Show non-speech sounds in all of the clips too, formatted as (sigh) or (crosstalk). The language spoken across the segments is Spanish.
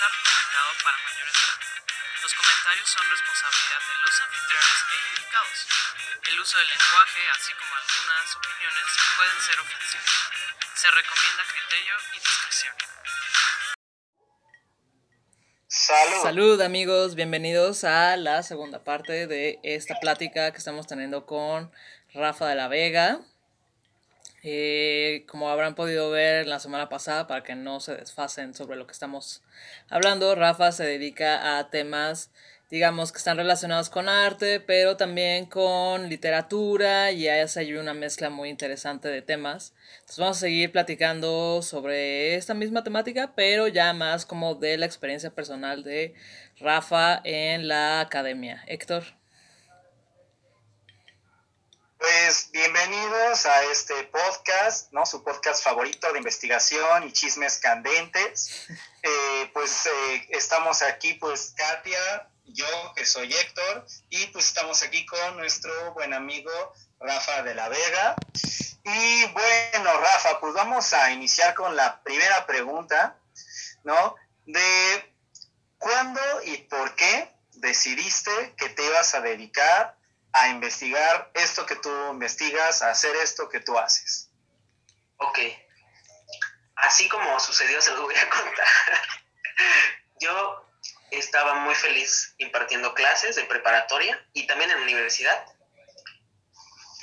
está recomendado para mayores de edad. Los comentarios son responsabilidad de los anfitriones e indicados. El uso del lenguaje, así como algunas opiniones, pueden ser ofensivos. Se recomienda criterio y discreción. Salud. Salud amigos, bienvenidos a la segunda parte de esta plática que estamos teniendo con Rafa de la Vega. Eh, como habrán podido ver la semana pasada, para que no se desfasen sobre lo que estamos hablando, Rafa se dedica a temas, digamos, que están relacionados con arte, pero también con literatura y hay una mezcla muy interesante de temas. Entonces vamos a seguir platicando sobre esta misma temática, pero ya más como de la experiencia personal de Rafa en la academia. Héctor. Pues bienvenidos a este podcast, ¿no? Su podcast favorito de investigación y chismes candentes. Eh, pues eh, estamos aquí, pues Katia, yo que soy Héctor, y pues estamos aquí con nuestro buen amigo Rafa de la Vega. Y bueno, Rafa, pues vamos a iniciar con la primera pregunta, ¿no? De cuándo y por qué decidiste que te ibas a dedicar a investigar esto que tú investigas, a hacer esto que tú haces. Ok. Así como sucedió, se lo voy a (laughs) contar. Yo estaba muy feliz impartiendo clases de preparatoria y también en universidad.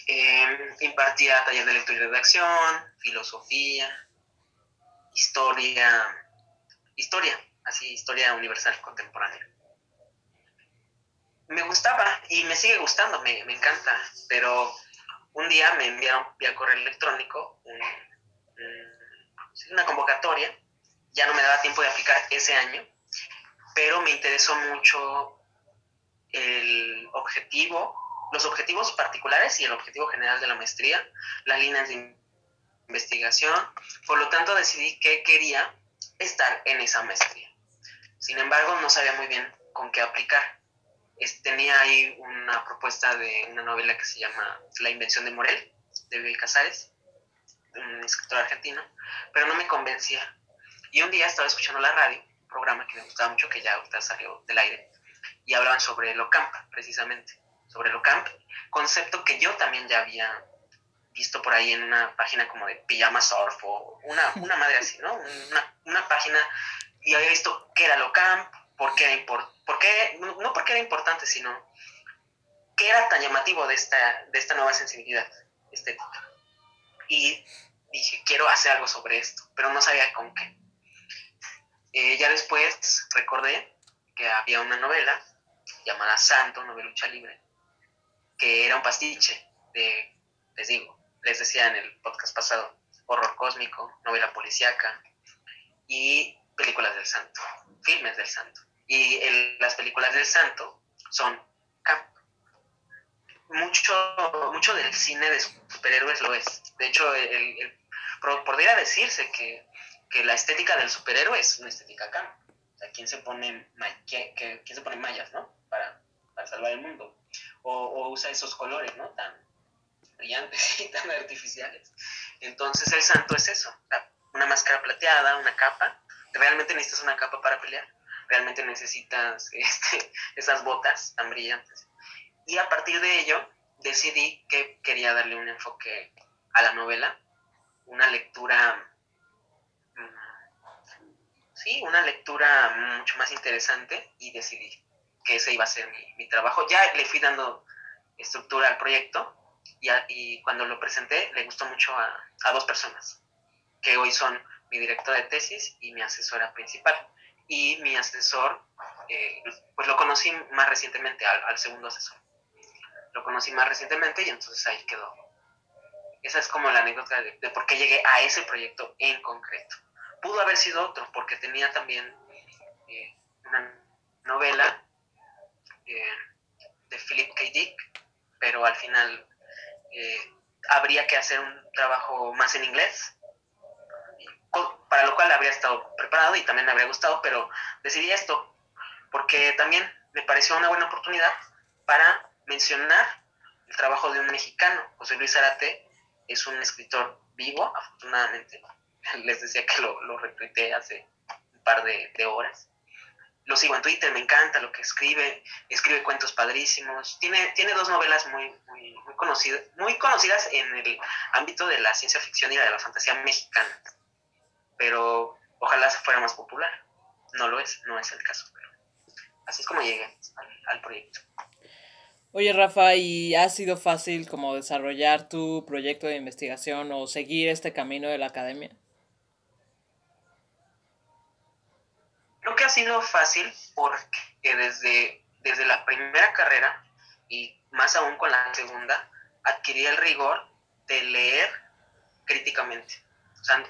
Em, impartía taller de lectura y redacción, filosofía, historia, historia, así, historia universal contemporánea me gustaba y me sigue gustando, me, encanta, pero un día me enviaron vía correo electrónico una convocatoria, ya no me daba tiempo de aplicar ese año, pero me interesó mucho el objetivo, los objetivos particulares y el objetivo general de la maestría, las líneas de investigación, por lo tanto decidí que quería estar en esa maestría. Sin embargo, no sabía muy bien con qué aplicar tenía ahí una propuesta de una novela que se llama La invención de Morel, de Bill Casares, un escritor argentino, pero no me convencía. Y un día estaba escuchando la radio, un programa que me gustaba mucho, que ya ahorita salió del aire, y hablaban sobre lo camp, precisamente, sobre lo camp, concepto que yo también ya había visto por ahí en una página como de Pijama Surf o una, una madre así, ¿no? Una, una página, y había visto qué era lo camp, por qué era por qué, no porque era importante, sino qué era tan llamativo de esta, de esta nueva sensibilidad estética. Y dije, quiero hacer algo sobre esto, pero no sabía con qué. Eh, ya después recordé que había una novela llamada Santo, novelucha libre, que era un pastiche de, les digo, les decía en el podcast pasado, horror cósmico, novela policíaca y películas del santo, filmes del santo. Y las películas del santo son mucho, mucho del cine de superhéroes lo es. De hecho, el, podría decirse que, la estética del superhéroe es una estética camp. O sea, ¿quién se pone, que, se pone mallas, ¿no? Para, salvar el mundo. O, usa esos colores, ¿no? Tan brillantes (laughs) y tan artificiales. Entonces el santo es eso. Una máscara plateada, una capa. Realmente necesitas una capa para pelear realmente necesitas (laughs) este, esas botas tan brillantes. Y a partir de ello decidí que quería darle un enfoque a la novela, una lectura, mm, sí, una lectura mucho más interesante y decidí que ese iba a ser mi, trabajo. Ya le fui dando estructura al proyecto y, cuando lo presenté le gustó mucho a, a dos personas, que hoy son mi directora de tesis y mi asesora principal y mi asesor, eh, pues lo conocí más recientemente, al, segundo asesor. Lo conocí más recientemente y entonces ahí quedó. Esa es como la anécdota de, por qué llegué a ese proyecto en concreto. Pudo haber sido otro, porque tenía también eh, una novela eh, de Philip K. Dick, pero al final habría que hacer un trabajo más en inglés para lo cual habría estado preparado y también me habría gustado, pero decidí esto porque también me pareció una buena oportunidad para mencionar el trabajo de un mexicano. José Luis Arate es un escritor vivo, afortunadamente. (laughs) Les decía que lo, lo hace un par de, horas. lo sigo en Twitter, me encanta lo que escribe, escribe cuentos padrísimos, tiene, tiene dos novelas muy, muy, muy, conocidas, muy conocidas en el ámbito de la ciencia ficción y de la fantasía mexicana, pero ojalá fuera más popular, no lo es, no es el caso, pero así es como llegué al, proyecto. Oye Rafa, ¿y ha sido fácil como desarrollar tu proyecto de investigación o seguir este camino de la academia? Creo que ha sido fácil porque desde, desde la primera carrera y más aún con la segunda, adquirí el rigor de leer críticamente.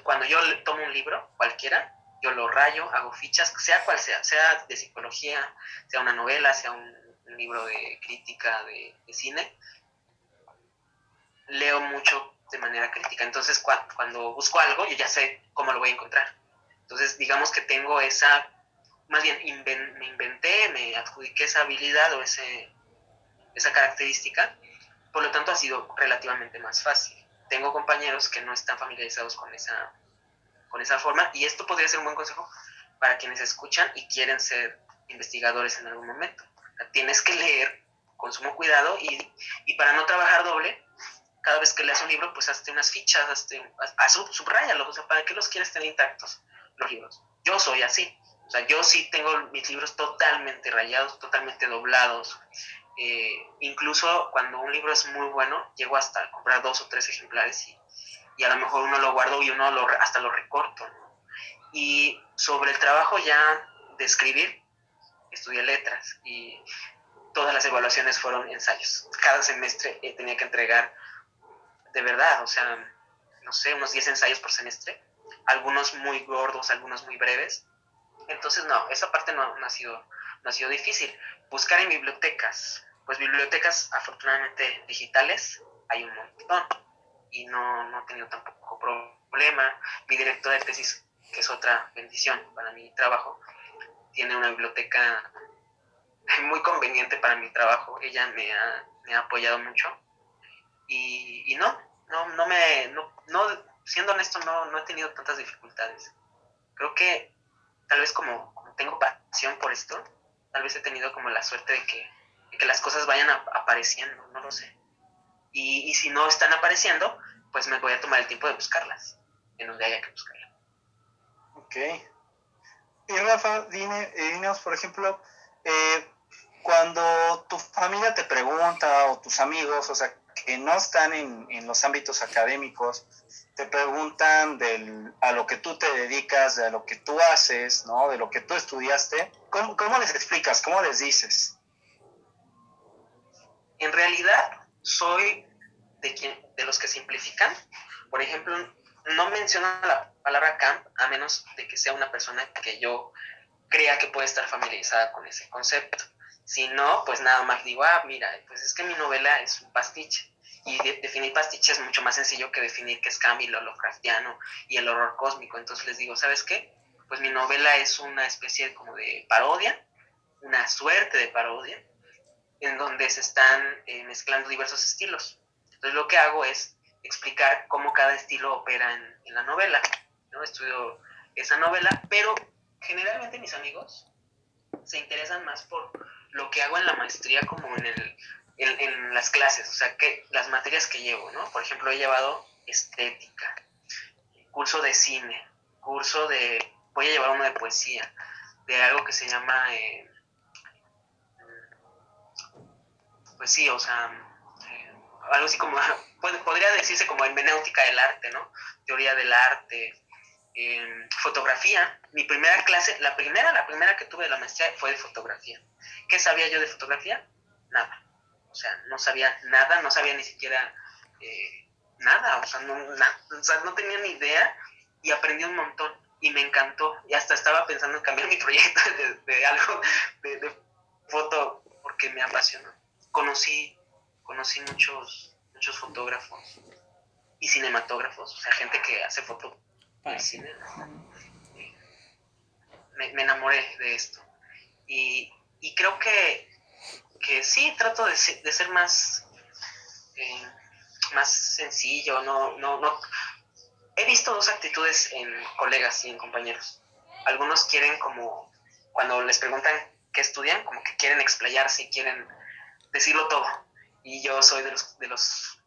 Cuando yo tomo un libro, cualquiera, yo lo rayo, hago fichas, sea cual sea, sea de psicología, sea una novela, sea un, libro de crítica de, cine, leo mucho de manera crítica. Entonces, cuando busco algo, yo ya sé cómo lo voy a encontrar. Entonces, digamos que tengo esa más bien me inventé, me adjudiqué esa habilidad o esa característica, por lo tanto ha sido relativamente más fácil. Tengo compañeros que no están familiarizados con esa, con esa forma y esto podría ser un buen consejo para quienes escuchan y quieren ser investigadores en algún momento. Tienes que leer con sumo cuidado y, y para no trabajar doble, cada vez que leas un libro, pues hazte unas fichas, hazte, haz, subrayalos, o sea, ¿para qué los quieres tener intactos los libros? Yo soy así o sea, yo sí tengo mis libros totalmente rayados, totalmente doblados. Eh, incluso cuando un libro es muy bueno, llego hasta comprar dos o tres ejemplares y, y a lo mejor uno lo guardo y uno lo, hasta lo recorto. Y sobre el trabajo ya de escribir, estudié letras y todas las evaluaciones fueron ensayos. Cada semestre eh, tenía que entregar de verdad, o sea, no sé, unos 10 ensayos por semestre, algunos muy gordos, algunos muy breves, entonces, no, esa parte no, ha sido, no ha sido difícil. Buscar en bibliotecas, pues bibliotecas afortunadamente digitales hay un montón y no, no he tenido tampoco problema. Mi directora de tesis, que es otra bendición para mi trabajo, tiene una biblioteca muy conveniente para mi trabajo. Ella me ha, me ha apoyado mucho y, y, no, no, no me, no, no, siendo honesto, no, no he tenido tantas dificultades. Creo que tal vez como, tengo pasión por esto, tal vez he tenido como la suerte de que, que las cosas vayan apareciendo, no lo sé. Y, si no están apareciendo, pues me voy a tomar el tiempo de buscarlas, en donde haya que buscarlas. Ok. Y Rafa, dime, eh, dinos, por ejemplo, eh, cuando tu familia te pregunta o tus amigos, o sea, que no están en, los ámbitos académicos, te preguntan del, a lo que tú te dedicas, de lo que tú haces, ¿no? de lo que tú estudiaste, ¿cómo, cómo les explicas? ¿Cómo les dices? En realidad, soy de, quien, de los que simplifican. Por ejemplo, no menciono la palabra camp a menos de que sea una persona que yo crea que puede estar familiarizada con ese concepto. Si no, pues nada más digo, ah, mira, pues es que mi novela es un pastiche y definir pastiche es mucho más sencillo que definir qué es Camus, lo Lovecraftiano y el horror cósmico. Entonces les digo, ¿sabes qué? Pues mi novela es una especie como de parodia, una suerte de parodia, en donde se están eh, mezclando diversos estilos. Entonces lo que hago es explicar cómo cada estilo opera en, en la novela. ¿no? Estudio esa novela, pero generalmente mis amigos se interesan más por lo que hago en la maestría como en el en, las clases, o sea, que las materias que llevo, ¿no? Por ejemplo, he llevado estética, curso de cine, curso de, voy a llevar uno de poesía, de algo que se llama, eh, pues sí, o sea, eh, algo así como, (laughs) podría decirse como hermenéutica del arte, ¿no? Teoría del arte, eh, fotografía. Mi primera clase, la primera, la primera que tuve de la maestría fue de fotografía. ¿Qué sabía yo de fotografía? Nada o sea, no sabía nada, no sabía ni siquiera eh, nada, o sea, no, no tenía ni idea y aprendí un montón y me encantó y hasta estaba pensando en cambiar mi (laughs) proyecto de, algo de, foto porque me apasionó. Conocí, conocí muchos, muchos fotógrafos y cinematógrafos, o sea, gente que hace foto para cine. Me, me, enamoré de esto. Y, y creo que que sí trato de, de ser más, eh, más sencillo, no, no, no. He visto dos actitudes en colegas y en compañeros. Algunos quieren como cuando les preguntan qué estudian, como que quieren explayarse y quieren decirlo todo. Y yo soy de los, de los,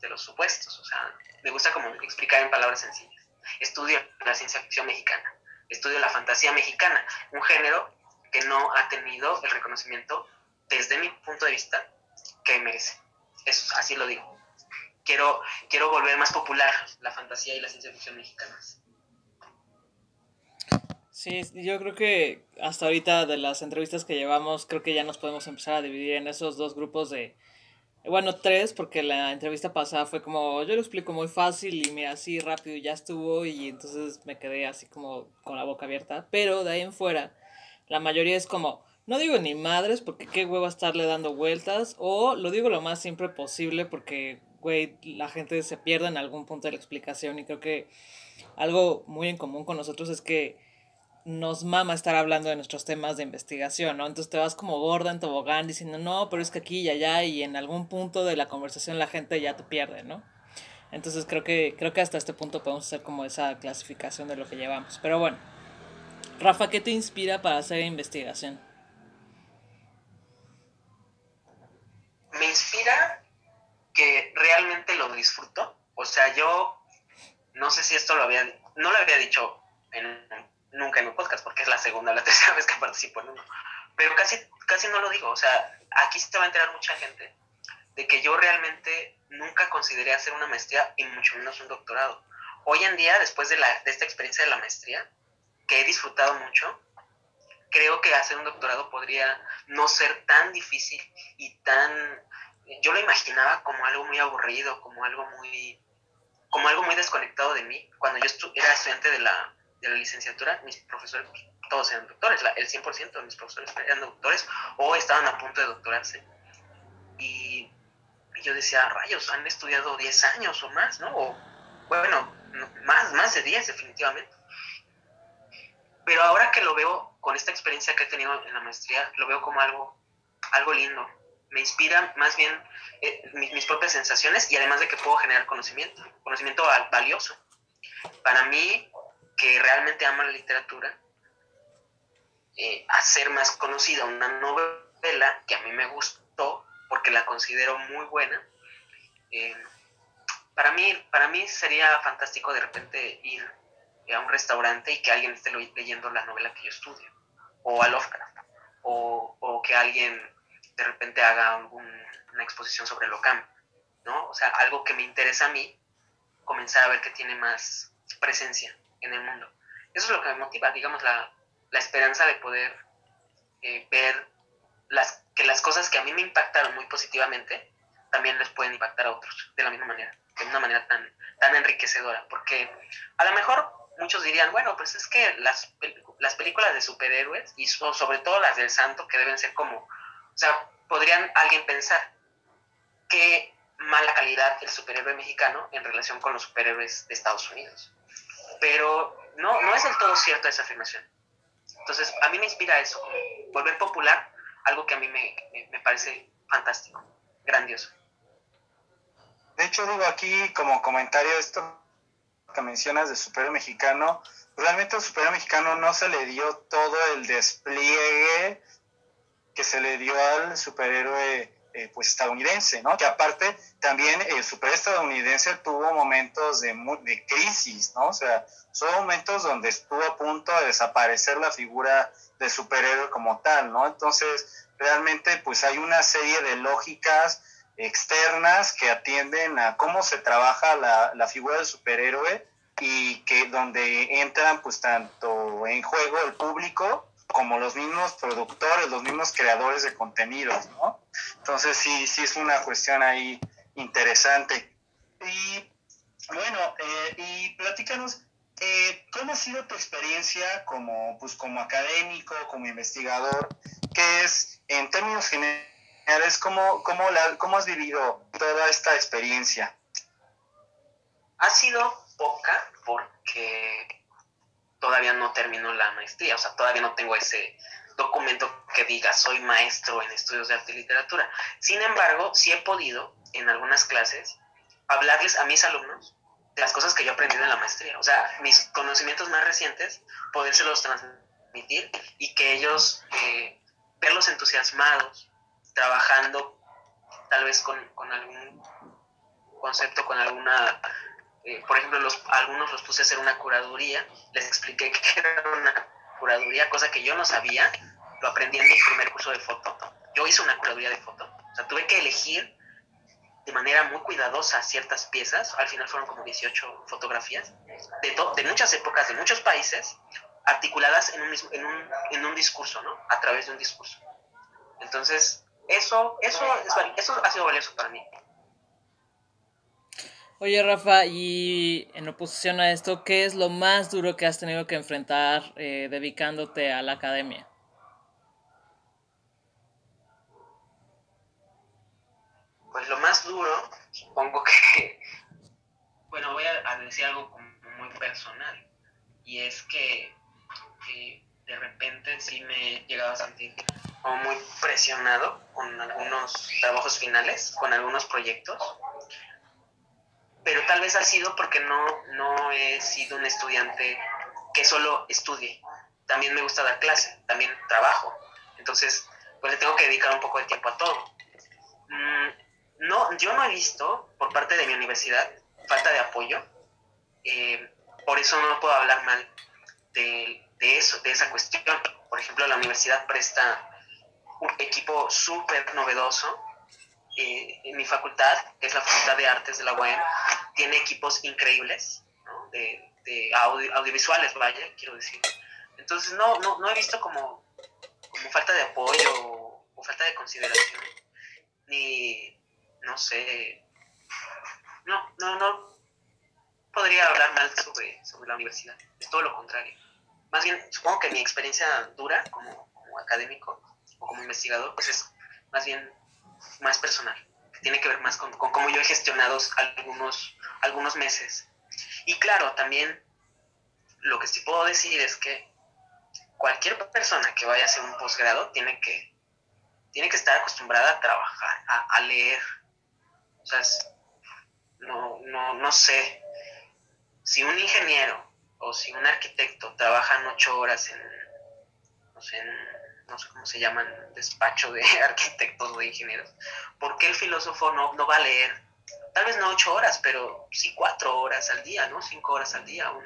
de los supuestos, o sea, me gusta como explicar en palabras sencillas. Estudio la ciencia ficción mexicana, estudio la fantasía mexicana, un género que no ha tenido el reconocimiento desde mi punto de vista que merece. Eso, así lo digo. Quiero, quiero volver más popular la fantasía y la ciencia ficción mexicanas. Sí, yo creo que hasta ahorita de las entrevistas que llevamos, creo que ya nos podemos empezar a dividir en esos dos grupos de, bueno, tres, porque la entrevista pasada fue como, yo lo explico muy fácil y mira, así rápido ya estuvo y entonces me quedé así como con la boca abierta, pero de ahí en fuera, la mayoría es como, no digo ni madres porque qué huevo estarle dando vueltas, o lo digo lo más simple posible porque, güey, la gente se pierde en algún punto de la explicación y creo que algo muy en común con nosotros es que nos mama estar hablando de nuestros temas de investigación, ¿no? Entonces te vas como gorda en tobogán diciendo, no, pero es que aquí y allá y en algún punto de la conversación la gente ya te pierde, ¿no? Entonces creo que, creo que hasta este punto podemos hacer como esa clasificación de lo que llevamos. Pero bueno, Rafa, ¿qué te inspira para hacer investigación? Me inspira que realmente lo disfruto. O sea, yo no sé si esto lo había, no lo había dicho en nunca en un podcast, porque es la segunda o la (laughs) tercera vez que participo en uno. Pero casi, casi no lo digo, o sea, aquí se va a enterar mucha gente de que yo realmente nunca consideré hacer una maestría y mucho menos un doctorado. Hoy en día, después de, la, de esta experiencia de la maestría, que he disfrutado mucho, creo que hacer un doctorado podría no ser tan difícil y tan... Yo lo imaginaba como algo muy aburrido, como algo muy, como algo muy desconectado de mí. Cuando yo era estudiante de la, de la licenciatura, mis profesores, todos eran doctores, el 100% de mis profesores eran doctores o estaban a punto de doctorarse. Y, yo decía, rayos, han estudiado 10 años o más, ¿no? O, bueno, más, más de 10 definitivamente. Pero ahora que lo veo con esta experiencia que he tenido en la maestría, lo veo como algo, algo lindo. Me inspira más bien eh, mis, mis propias sensaciones y además de que puedo generar conocimiento, conocimiento valioso. Para mí, que realmente ama la literatura, eh, hacer más conocida una novela que a mí me gustó porque la considero muy buena. Eh, para, mí, para mí sería fantástico de repente ir a un restaurante y que alguien esté leyendo la novela que yo estudio, o a Lovecraft, o, o que alguien de repente haga una exposición sobre lo Locam, ¿no? O sea, algo que me interesa a mí, comenzar a ver que tiene más presencia en el mundo. Eso es lo que me motiva, digamos, la, la esperanza de poder eh, ver las, que las cosas que a mí me impactaron muy positivamente también les pueden impactar a otros de la misma manera, de una manera tan, tan enriquecedora. Porque a lo mejor muchos dirían, bueno, pues es que las, las películas de superhéroes, y sobre todo las del santo, que deben ser como, o sea, podrían alguien pensar, qué mala calidad el superhéroe mexicano en relación con los superhéroes de Estados Unidos pero no, no es del todo cierto esa afirmación. Entonces, a mí me inspira eso, volver popular, algo que a mí me, me, parece fantástico, grandioso. De hecho, digo aquí como comentario esto que mencionas de superhéroe mexicano, realmente al superhéroe mexicano no se le dio todo el despliegue que se le dio al superhéroe eh, pues estadounidense, ¿no? Que aparte también el superestadounidense tuvo momentos de, de crisis, ¿no? O sea, son momentos donde estuvo a punto de desaparecer la figura de superhéroe como tal, ¿no? Entonces, realmente pues hay una serie de lógicas externas que atienden a cómo se trabaja la, la figura del superhéroe y que donde entran pues tanto en juego el público como los mismos productores, los mismos creadores de contenidos, ¿no? Entonces sí, sí es una cuestión ahí interesante. Y bueno, eh, y platícanos, eh, ¿cómo ha sido tu experiencia como, pues, como académico, como investigador? ¿Qué es, en términos generales, cómo, cómo, has vivido toda esta experiencia? Ha sido poca porque todavía no termino la maestría, o sea, todavía no tengo ese documento que diga soy maestro en estudios de arte y literatura. Sin embargo, sí he podido en algunas clases hablarles a mis alumnos de las cosas que yo he aprendido en la maestría, o sea, mis conocimientos más recientes, podérselos transmitir transmitir y que ellos, eh, verlos entusiasmados, trabajando tal vez con, con algún concepto, con alguna, eh, por ejemplo, algunos los puse a hacer una curaduría, les expliqué que era una curaduría, cosa que yo no sabía, lo aprendí en mi primer curso de foto. Yo hice una curaduría de foto, o sea, tuve que elegir de manera muy cuidadosa ciertas piezas, al final fueron como 18 fotografías, de, de muchas épocas, de muchos países, articuladas en un, discurso, ¿no? A través de un discurso. Entonces, eso, eso, eso ha sido valioso para mí. Oye, Rafa, y en oposición a esto, ¿qué es lo más duro que has tenido que enfrentar eh, dedicándote a la academia? Pues lo más duro, supongo que, (laughs) bueno, voy a, decir algo muy personal, y es que, de repente sí me he llegado a sentir como muy presionado con algunos trabajos finales, con algunos proyectos, pero tal vez ha sido porque no, no he sido un estudiante que solo estudie. También me gusta dar clase, también trabajo. Entonces, pues le tengo que dedicar un poco de tiempo a todo. Mm, no, yo no he visto por parte de mi universidad falta de apoyo. Eh, por eso no puedo hablar mal de, de, eso, de esa cuestión. Por ejemplo, la universidad presta un equipo súper novedoso. Eh, en mi facultad, que es la Facultad de Artes de la UAM, tiene equipos increíbles de, audiovisuales, vaya, quiero decir. Entonces, no, no, no he visto como, como falta de apoyo o, o falta de consideración, ni, no sé, no, no, no podría hablar mal sobre, sobre la universidad, es todo lo contrario. Más bien, supongo que mi experiencia dura como, como académico o como investigador, pues es más bien más personal, tiene que ver más con, con cómo yo he gestionado algunos, algunos meses. Y claro, también lo que sí puedo decir es que cualquier persona que vaya a hacer un posgrado tiene que, tiene que estar acostumbrada a trabajar, a, a leer, o sea, no, no, no sé. Si un ingeniero o si un arquitecto trabajan ocho horas en, no sé, no sé cómo se llaman, despacho de (laughs) arquitectos o de ingenieros, ¿por qué el filósofo no, no va a leer? Tal vez no ocho horas, pero sí cuatro horas al día, ¿no? Cinco horas al día. Un,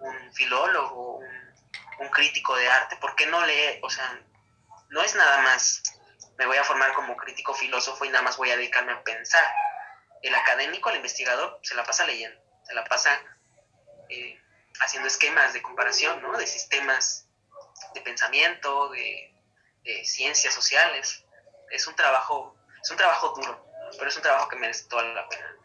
un filólogo, un, crítico de arte, ¿por qué no lee? O sea, no es nada más, me voy a formar como crítico filósofo y nada más voy a dedicarme a pensar el académico, el investigador, se la pasa leyendo, se la pasa eh, haciendo esquemas de comparación, ¿no? De sistemas de pensamiento, de, de, ciencias sociales. Es un trabajo, es un trabajo duro, pero es un trabajo que merece toda la pena.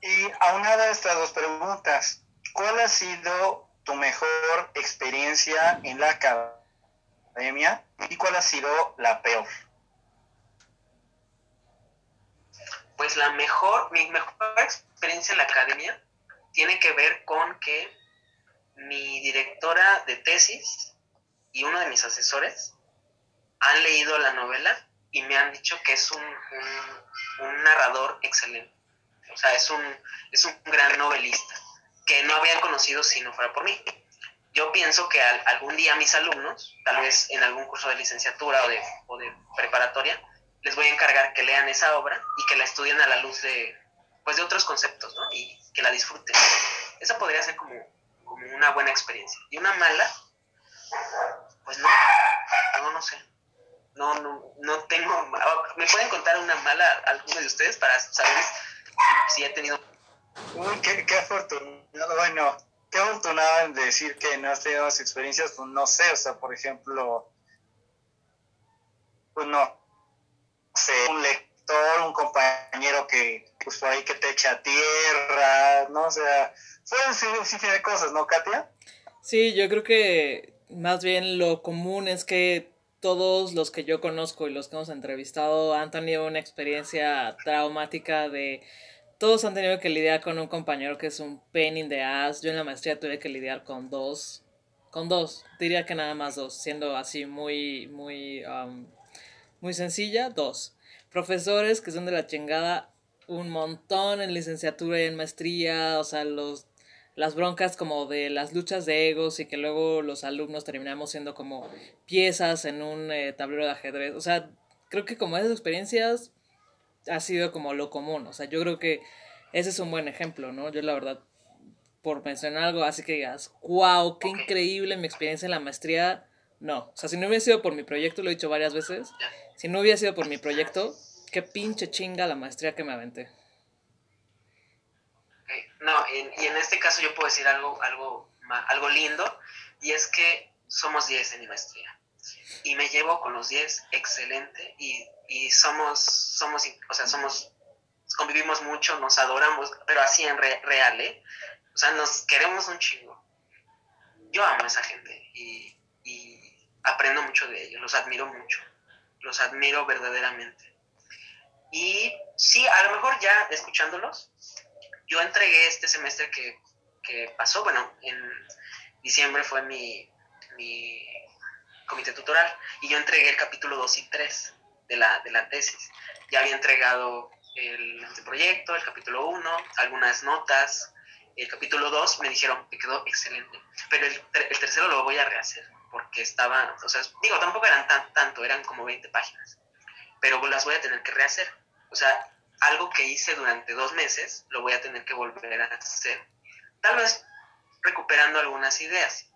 Y aunada a estas dos preguntas, ¿cuál ha sido tu mejor experiencia en la academia y cuál ha sido la peor? pues la mejor, mi mejor experiencia en la academia tiene que ver con que mi directora de tesis y uno de mis asesores han leído la novela y me han dicho que es un, un, un narrador excelente. O sea, es un, es un gran novelista que no habían conocido si no fuera por mí. Yo pienso que al, algún día mis alumnos, tal vez en algún curso de licenciatura o de, o de preparatoria, les voy a encargar que lean esa obra y que la estudien a la luz de, pues, de otros conceptos, ¿no? Y que la disfruten. Esa podría ser como, como una buena experiencia. Y una mala, pues no, no, no sé. No, no, no tengo. ¿Me pueden contar una mala alguno de ustedes para saber si he tenido. Uy, qué, qué afortunado. Bueno, qué afortunado en decir que no has tenido experiencias, pues no sé, o sea, por ejemplo, pues no, un lector, un compañero que, pues por ahí que te echa tierra, ¿no? O sea, pueden ser un sinfín de cosas, ¿no, Katia? Sí, yo creo que más bien lo común es que todos los que yo conozco y los que hemos entrevistado han tenido una experiencia traumática de... Todos han tenido que lidiar con un compañero que es un pain in the ass. Yo en la maestría tuve que lidiar con dos. Con dos. Diría que nada más dos. Siendo así muy, muy, um, muy sencilla, dos. Profesores que son de la chingada un montón en licenciatura y en maestría. O sea, los las broncas como de las luchas de egos y que luego los alumnos terminamos siendo como piezas en un eh, tablero de ajedrez. O sea, creo que como esas experiencias ha sido como lo común. O sea, yo creo que ese es un buen ejemplo, ¿no? Yo la verdad, por mencionar algo así que digas, wow, qué increíble mi experiencia en la maestría. No, o sea, si no hubiera sido por mi proyecto, lo he dicho varias veces, si no hubiera sido por mi proyecto, qué pinche chinga la maestría que me aventé. No, y en este caso yo puedo decir algo, algo, algo lindo, y es que somos 10 en mi maestría. Y me llevo con los 10 excelente, y, y somos, somos, o sea, somos, convivimos mucho, nos adoramos, pero así en real, ¿eh? O sea, nos queremos un chingo. Yo amo a esa gente y, y aprendo mucho de ellos, los admiro mucho, los admiro verdaderamente. Y sí, a lo mejor ya escuchándolos, yo entregué este semestre que, pasó, bueno, en diciembre fue mi, comité tutoral y yo entregué el capítulo 2 y 3 de la, de la tesis. Ya había entregado el proyecto, el capítulo 1, algunas notas. El capítulo 2 me dijeron que quedó excelente, pero el, el, tercero lo voy a rehacer porque estaba, o sea, digo, tampoco eran tan, tanto, eran como 20 páginas, pero las voy a tener que rehacer. O sea, algo que hice durante dos meses, lo voy a tener que volver a hacer. Tal vez recuperando algunas ideas.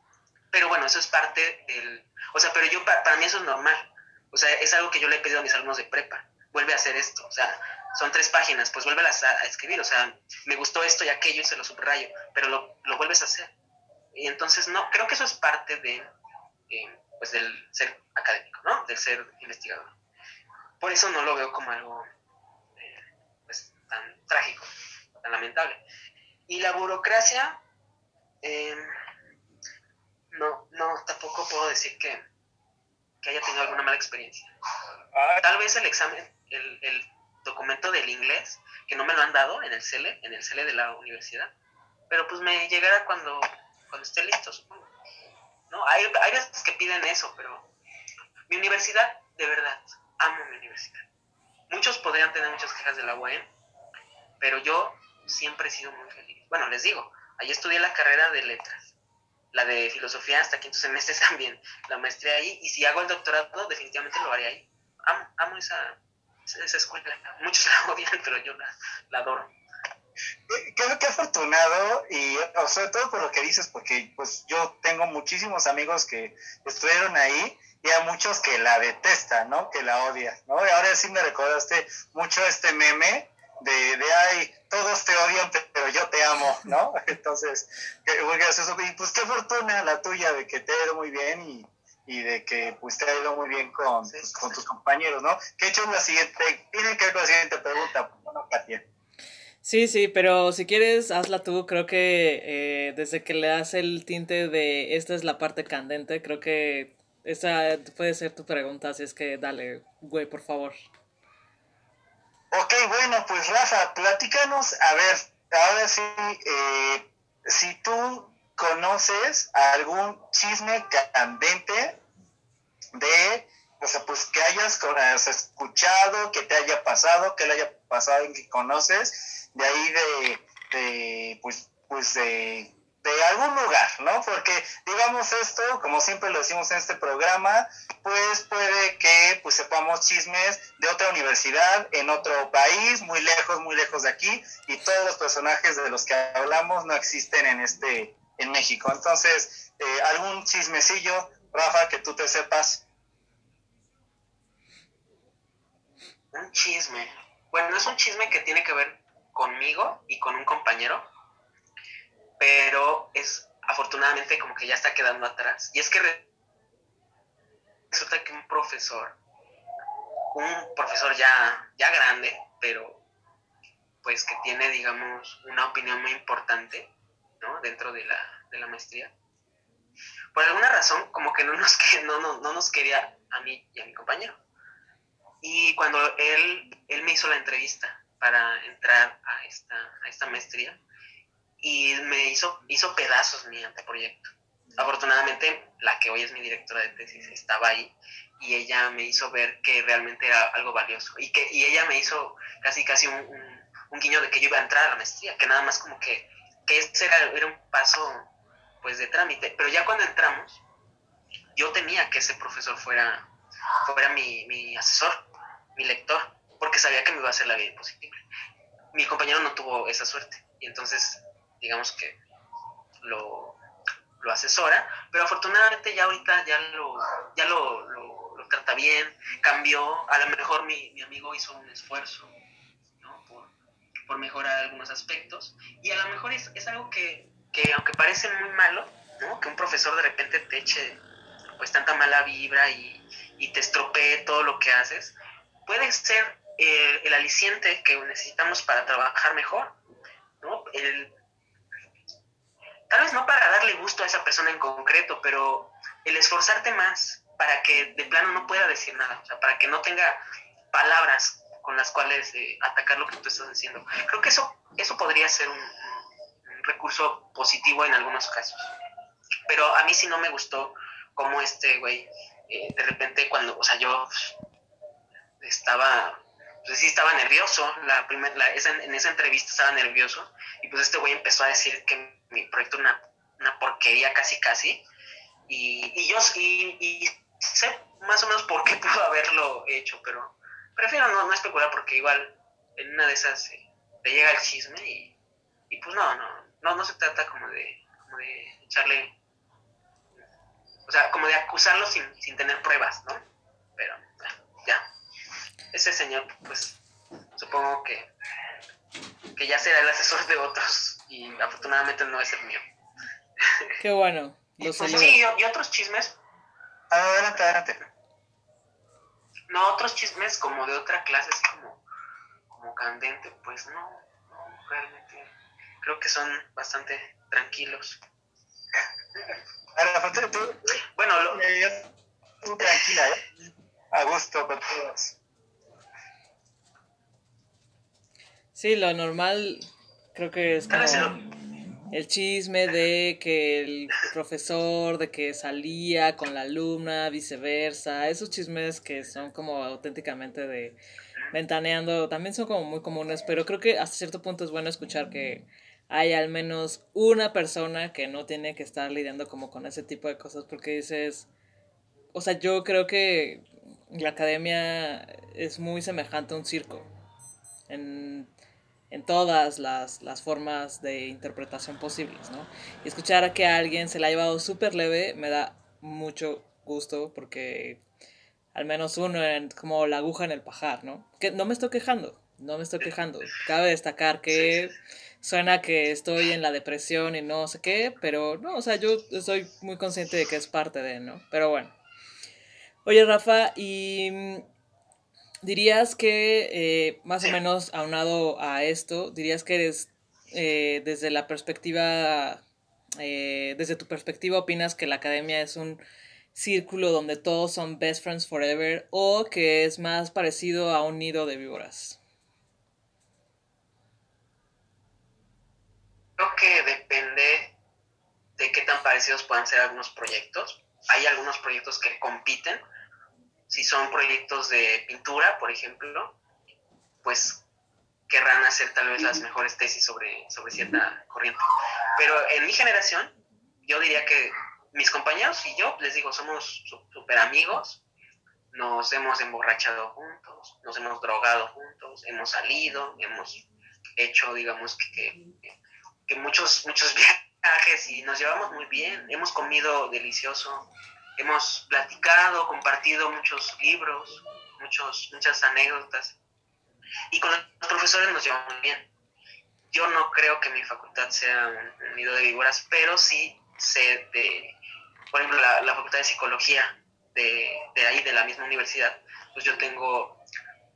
Pero bueno, eso es parte del... O sea, pero yo, para, mí eso es normal. O sea, es algo que yo le he pedido a mis alumnos de prepa. Vuelve a hacer esto. O sea, son tres páginas, pues vuélvelas a, escribir. O sea, me gustó esto y aquello y se lo subrayo, pero lo, lo vuelves a hacer. Y entonces, no, creo que eso es parte de, eh, pues del ser académico, ¿no? Del ser investigador. Por eso no lo veo como algo tan trágico, tan lamentable. Y la burocracia, em, no, no, tampoco puedo decir que, que haya tenido alguna mala experiencia. Ah. Tal vez el examen, el, el, documento del inglés, que no me lo han dado en el CELE, en el CELE de la universidad, pero pues me llegará cuando, cuando esté listo, supongo. ¿No? Hay, hay veces que piden eso, pero mi universidad, de verdad, amo mi universidad. Muchos podrían tener muchas quejas de la UAM, pero yo siempre he sido muy feliz. Bueno, les digo, ahí estudié la carrera de letras, la de filosofía hasta quinto semestre (laughs) también, la maestría ahí, y si hago el doctorado, definitivamente lo haré ahí. Amo, amo esa, esa escuela. Muchos (laughs) la odian, pero yo la, adoro. Qué, qué, afortunado y sobre todo por lo que dices, porque pues yo tengo muchísimos amigos que estuvieron ahí y hay muchos que la detestan, ¿no? Que la odian, ¿no? Y ahora sí me recordaste mucho este meme de, de ay, todos te odian, pero yo te amo, ¿no? (laughs) Entonces, y pues qué fortuna la tuya de que te ha ido muy bien y, y de que pues te ha ido muy bien con, pues, con tus compañeros, ¿no? ¿Qué he hecho la siguiente, tiene que ver con la siguiente pregunta, no, Katia. Sí, sí, pero si quieres, hazla tú. Creo que eh, desde que le das el tinte de esta es la parte candente, creo que esa puede ser tu pregunta, así es que dale, güey, por favor. Ok, bueno, pues Rafa, platícanos, a ver, ahora sí, eh, si tú conoces algún chisme candente de, o sea, pues que hayas, escuchado, que te haya pasado, que le haya pasado en que conoces, de ahí de, de pues, pues de de algún lugar, ¿no? Porque digamos esto, como siempre lo decimos en este programa, pues puede que pues sepamos chismes de otra universidad en otro país, muy lejos, muy lejos de aquí, y todos los personajes de los que hablamos no existen en este en México. Entonces, eh, algún chismecillo, Rafa, que tú te sepas. Un chisme. Bueno, es un chisme que tiene que ver conmigo y con un compañero pero es afortunadamente como que ya está quedando atrás. Y es que resulta que un profesor, un profesor ya, ya grande, pero pues que tiene, digamos, una opinión muy importante, ¿no? Dentro de la, de la maestría. Por alguna razón, como que no nos, (laughs) no, no, no nos quería a mí y a mi compañero. Y cuando él, él me hizo la entrevista para entrar a esta, a esta maestría, y me hizo, hizo pedazos mi anteproyecto. Afortunadamente, la que hoy es mi directora de tesis estaba ahí y ella me hizo ver que realmente era algo valioso y que y ella me hizo casi casi un, un, guiño de que yo iba a entrar a la maestría, que nada más como que que ese era, era un paso pues de trámite, pero ya cuando entramos, yo temía que ese profesor fuera, fuera mi, mi asesor, mi lector, porque sabía que me iba a hacer la vida imposible. Mi compañero no tuvo esa suerte, y entonces, digamos que lo, lo asesora, pero afortunadamente ya ahorita ya lo, ya lo, lo, trata bien, cambió, a lo mejor mi, mi amigo hizo un esfuerzo ¿no? por, por, mejorar algunos aspectos, y a lo mejor es, es algo que, que, aunque parece muy malo, ¿no? que un profesor de repente te eche pues tanta mala vibra y, y te estropee todo lo que haces, puede ser eh, el aliciente que necesitamos para trabajar mejor, ¿no? El, tal vez no para darle gusto a esa persona en concreto, pero el esforzarte más para que de plano no pueda decir nada, o sea, para que no tenga palabras con las cuales eh, atacar lo que tú estás haciendo. Creo que eso, eso podría ser un, recurso positivo en algunos casos. Pero a mí sí no me gustó cómo este güey, eh, de repente cuando, o sea, yo estaba, pues sí estaba nervioso, la, esa, en esa entrevista estaba nervioso, y pues este güey empezó a decir que mi proyecto una, una porquería casi casi, y, y yo y, y, sé más o menos por qué (laughs) pudo haberlo hecho, pero prefiero no, no especular porque igual en una de esas eh, le llega el chisme y, y, pues no, no, no, no se trata como de, como de echarle, o sea, como de acusarlo sin, sin tener pruebas, ¿no? Pero ya, ese señor pues supongo que, que ya será el asesor de otros y afortunadamente no es el mío. Qué bueno. Lo pues sí, y, y, otros chismes. Adelante, adelante. No, otros chismes como de otra clase, así como, como candente, pues no, no, realmente creo que son bastante tranquilos. Ahora, tú, bueno, lo, tú tranquila, ¿eh? A gusto con todos. Sí, lo normal creo que es como el chisme de que el profesor, de que salía con la alumna, viceversa, esos chismes que son como auténticamente de ventaneando, también son como muy comunes, pero creo que hasta cierto punto es bueno escuchar que hay al menos una persona que no tiene que estar lidiando como con ese tipo de cosas, porque dices, o sea, yo creo que la academia es muy semejante a un circo. En en todas las, las, formas de interpretación posibles, ¿no? Y escuchar a que a alguien se la ha llevado súper leve me da mucho gusto porque al menos uno en, como la aguja en el pajar, ¿no? Que no me estoy quejando, no me estoy quejando. Cabe destacar que suena que estoy en la depresión y no sé qué, pero no, o sea, yo estoy muy consciente de que es parte de, ¿no? Pero bueno. Oye, Rafa, y dirías que, eh, más o menos aunado a esto, dirías que eres, eh, desde la perspectiva, eh, desde tu perspectiva, opinas que la academia es un círculo donde todos son best friends forever o que es más parecido a un nido de víboras? Creo que depende de qué tan parecidos puedan ser algunos proyectos. Hay algunos proyectos que compiten si son proyectos de pintura, por ejemplo, pues querrán hacer tal vez las mejores tesis sobre, sobre cierta corriente. Pero en mi generación, yo diría que mis compañeros y yo, les digo, somos súper amigos, nos hemos emborrachado juntos, nos hemos drogado juntos, hemos salido, hemos hecho, digamos, que, que muchos, muchos (laughs) viajes y nos llevamos muy bien, hemos comido delicioso, hemos platicado, compartido muchos libros, muchos, muchas anécdotas. Y con los profesores nos llevamos bien. Yo no creo que mi facultad sea un, nido de víboras, pero sí sé de, por ejemplo, la, la facultad de psicología de, de, ahí, de la misma universidad, pues yo tengo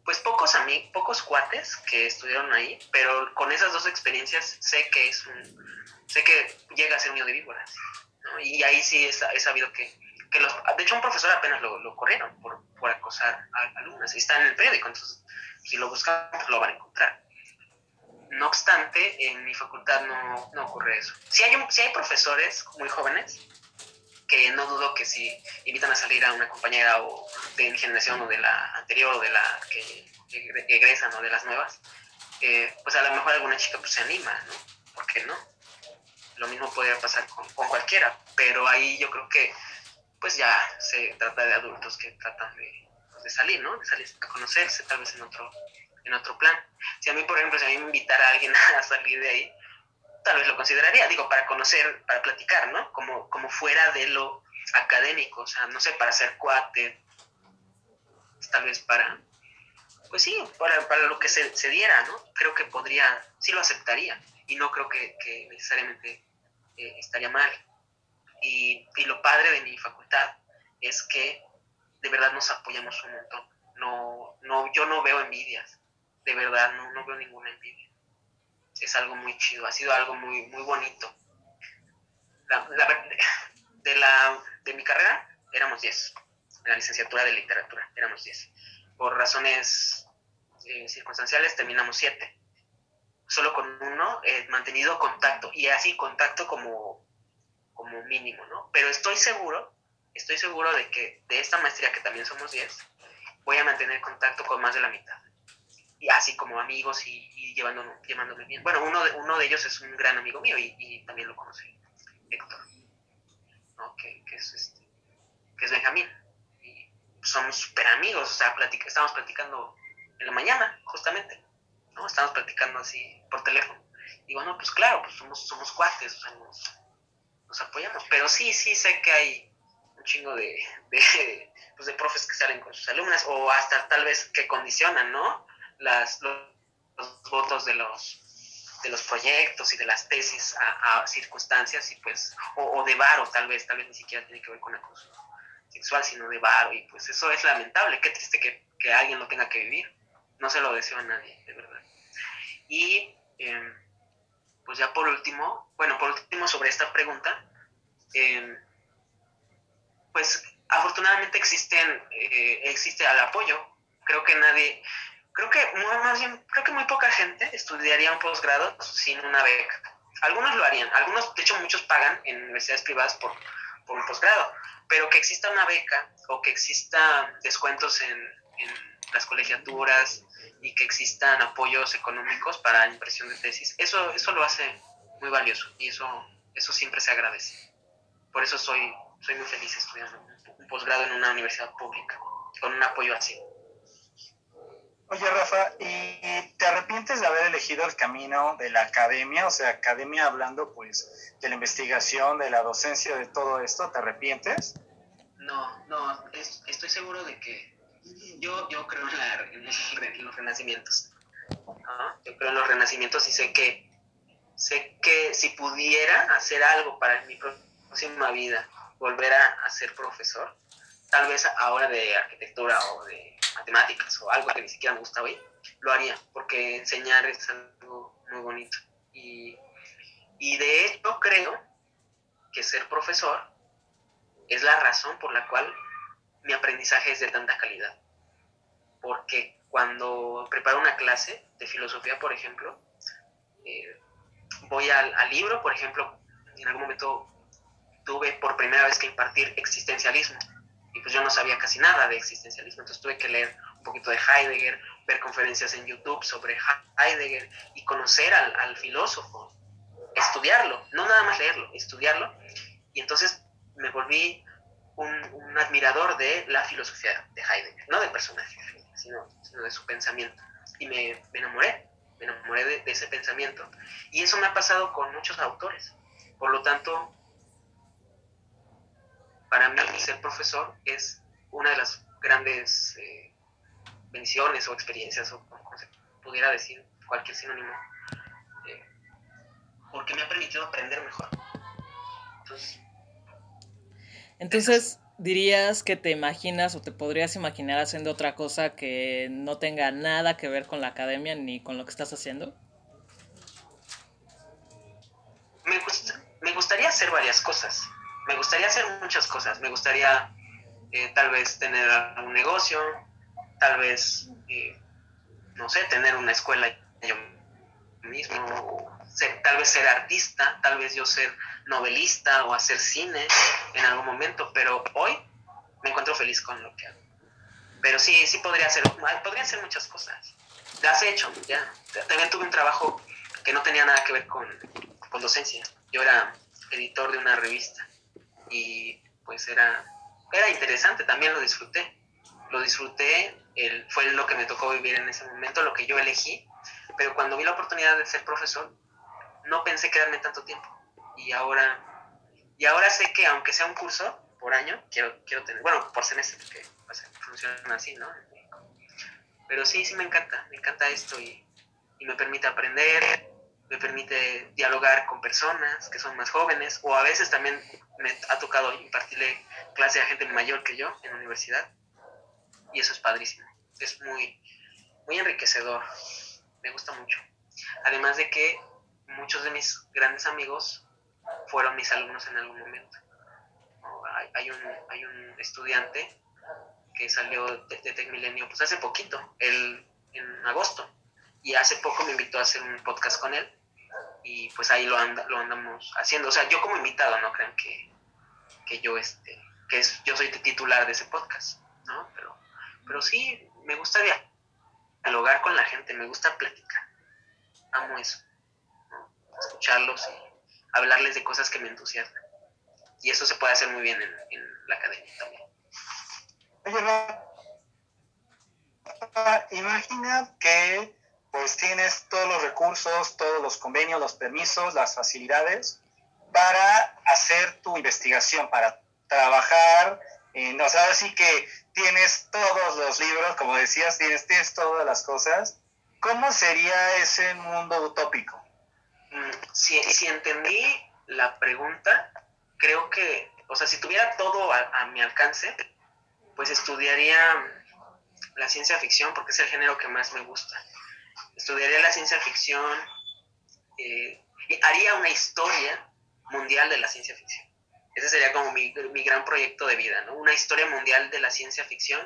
pues pocos amigos, pocos cuates que estudiaron ahí, pero con esas dos experiencias sé que es un, sé que llega a ser un nido de víboras. ¿no? Y ahí sí he sabido que, que los, de hecho un profesor apenas lo, lo corrieron por, por, acosar a alumnas y está en el periódico, entonces si lo buscan pues lo van a encontrar. No obstante, en mi facultad no, no ocurre eso. Si hay, un, si hay profesores muy jóvenes, que no dudo que si invitan a salir a una compañera o de mi generación o de la anterior o de la que, egresan o de las nuevas, eh, pues a lo mejor alguna chica pues se anima, ¿no? ¿Por qué no? lo mismo podría pasar con, con cualquiera, pero ahí yo creo que pues ya se trata de adultos que tratan de, pues, de salir, ¿no? De salir a conocerse, tal vez en otro, en otro plan. Si a mí, por ejemplo, si a mí me invitara a (laughs) alguien a salir de ahí, tal vez lo consideraría, digo, para conocer, para platicar, ¿no? Como, como fuera de lo académico, o sea, no sé, para ser cuate, tal vez para, pues sí, para, para lo que se, se, diera, ¿no? Creo que podría, sí lo aceptaría y no creo que, que necesariamente eh, estaría mal. Y, y, lo padre de mi facultad es que de verdad nos apoyamos un montón. No, no, yo no veo envidias, de verdad, no, no veo ninguna envidia. Es algo muy chido, ha sido algo muy, muy bonito. La, la, de, la, de mi carrera éramos 10, en la licenciatura de literatura éramos 10. Por razones eh, circunstanciales terminamos 7. Solo con uno he mantenido contacto, y así contacto como, como mínimo, ¿no? Pero estoy seguro, estoy seguro de que de esta maestría, que también somos 10, voy a mantener contacto con más de la mitad. Y así como amigos y, y llevándome, llevándome bien. Bueno, uno de, uno de ellos es un gran amigo mío y, y también lo conocí, Héctor, ¿no? que, que, es este, que es Benjamín. Y somos súper amigos, o sea, platica, estamos platicando en la mañana, justamente, ¿no? Estamos platicando así por teléfono. Digo, no, pues claro, pues somos, somos cuates, o sea, nos, nos apoyamos. Pero sí, sí sé que hay un chingo de, pues de profes que salen con sus alumnas o hasta tal vez que condicionan, ¿no? Las, los, votos de los, de los proyectos y de las tesis a, circunstancias y pues, o, de varo tal vez, tal vez ni siquiera tiene que ver con acoso sexual, sino de varo y pues eso es lamentable, qué triste que, que alguien lo tenga que vivir, no se lo deseo a nadie, de verdad. Y eh, pues ya por último, bueno, por último sobre esta pregunta, eh, pues afortunadamente existen, eh, existe el apoyo. Creo que nadie, creo que muy poca gente estudiaría un posgrado sin una beca. Algunos lo harían, algunos, de hecho muchos pagan en universidades privadas por, por un posgrado, pero que exista una beca o que exista descuentos en, en las colegiaturas y que existan apoyos económicos para impresión de tesis, eso, eso lo hace muy valioso y eso, eso siempre se agradece. Por eso soy, soy muy feliz estudiando un posgrado en una universidad pública, con un apoyo así. Oye, Rafa, ¿y te arrepientes de haber elegido el camino de la academia? O sea, academia hablando pues de la investigación, de la docencia, de todo esto, ¿te arrepientes? No, no, es, estoy seguro de que yo, yo creo en, la, los renacimientos. Yo creo en los renacimientos y sé que, sé que si pudiera hacer algo para mi próxima vida, volver a, a ser profesor, tal vez ahora de arquitectura o de matemáticas o algo que ni siquiera me gusta hoy, lo haría, porque enseñar es algo muy bonito. Y, y de hecho creo que ser profesor es la razón por la cual mi aprendizaje es de tanta calidad. Porque cuando preparo una clase de filosofía, por ejemplo, eh, voy al, libro, por ejemplo, en algún momento tuve por primera vez que impartir existencialismo y pues yo no sabía casi nada de existencialismo, entonces tuve que leer un poquito de Heidegger, ver conferencias en YouTube sobre Heidegger y conocer al filósofo, estudiarlo, no nada más leerlo, estudiarlo, y entonces me volví un, un, admirador de la filosofía de Heidegger, no del personaje, sino, sino de su pensamiento, y me, me enamoré, me enamoré de, de ese pensamiento, y eso me ha pasado con muchos autores, por lo tanto, para mí ser profesor es una de las grandes eh, bendiciones o experiencias, o como se pudiera decir, cualquier sinónimo, eh, porque me ha permitido aprender mejor. Entonces, Entonces, dirías que te imaginas o te podrías imaginar haciendo otra cosa que no tenga nada que ver con la academia ni con lo que estás haciendo? Me, gusta, me gustaría hacer varias cosas me gustaría hacer muchas cosas. Me gustaría eh, tal vez tener un negocio, tal vez, eh, no sé, tener una escuela yo mismo, ser, tal vez ser artista, tal vez yo ser novelista o hacer cine en algún momento, pero hoy me encuentro feliz con lo que hago. Pero sí, sí podría hacer, podría hacer muchas cosas. Las he hecho, ya. También tuve un trabajo que no tenía nada que ver con, con docencia yo era editor de una revista y pues era, era interesante, también lo disfruté. Lo disfruté, el, fue lo que me tocó vivir en ese momento, lo que yo elegí, pero cuando vi la oportunidad de ser profesor, no pensé quedarme tanto tiempo. Y ahora, y ahora sé que aunque sea un curso por año, quiero, quiero tener, bueno, por semestre, porque funciona así, ¿no? Pero sí, sí me encanta, me encanta esto y, y me permite aprender, me permite dialogar con personas que son más jóvenes o a veces también me ha tocado impartirle clase a gente mayor que yo en la universidad y eso es padrísimo, es muy, muy enriquecedor, me gusta mucho. Además de que muchos de mis grandes amigos fueron mis alumnos en algún momento. Hay, un, hay un estudiante que salió de, de Tech Milenio pues hace poquito, el, en agosto, y hace poco me invitó a hacer un podcast con él y pues ahí lo, anda, lo andamos haciendo. O sea, yo como invitado, no crean que, que yo este, que es, yo soy titular de ese podcast, ¿no? Pero, pero sí, me gusta dialogar con la gente, me gusta platicar. Amo eso, escucharlos y hablarles de cosas que me entusiasman. Y eso se puede hacer muy bien en, la academia también. Imagina que pues tienes todos los recursos, todos los convenios, los permisos, las facilidades para hacer tu investigación, para trabajar. En, o sea, así que tienes todos los libros, como decías, tienes, tienes todas las cosas. ¿Cómo sería ese mundo utópico? Si, entendí la pregunta, creo que, o sea, si tuviera todo a, a mi alcance, pues estudiaría la ciencia ficción porque es el género que más me gusta estudiaría la ciencia ficción, eh, y haría una historia mundial de la ciencia ficción. Ese sería como mi, mi, gran proyecto de vida, ¿no? Una historia mundial de la ciencia ficción,